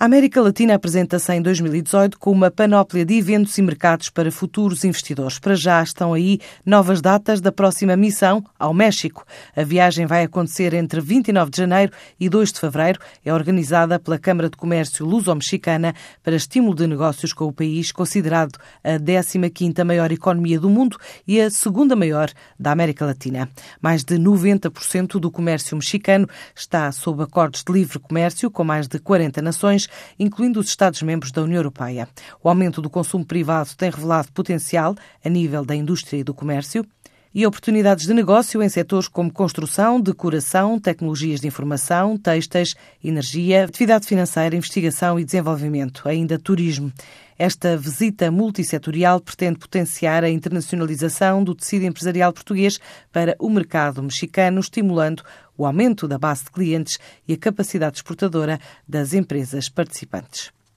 A América Latina apresenta-se em 2018 com uma panóplia de eventos e mercados para futuros investidores. Para já estão aí novas datas da próxima missão ao México. A viagem vai acontecer entre 29 de janeiro e 2 de fevereiro. É organizada pela Câmara de Comércio Luso-Mexicana para estímulo de negócios com o país, considerado a 15ª maior economia do mundo e a segunda maior da América Latina. Mais de 90% do comércio mexicano está sob acordos de livre comércio com mais de 40 nações incluindo os Estados-membros da União Europeia. O aumento do consumo privado tem revelado potencial a nível da indústria e do comércio e oportunidades de negócio em setores como construção, decoração, tecnologias de informação, têxteis, energia, atividade financeira, investigação e desenvolvimento, ainda turismo. Esta visita multissetorial pretende potenciar a internacionalização do tecido empresarial português para o mercado mexicano, estimulando o aumento da base de clientes e a capacidade exportadora das empresas participantes.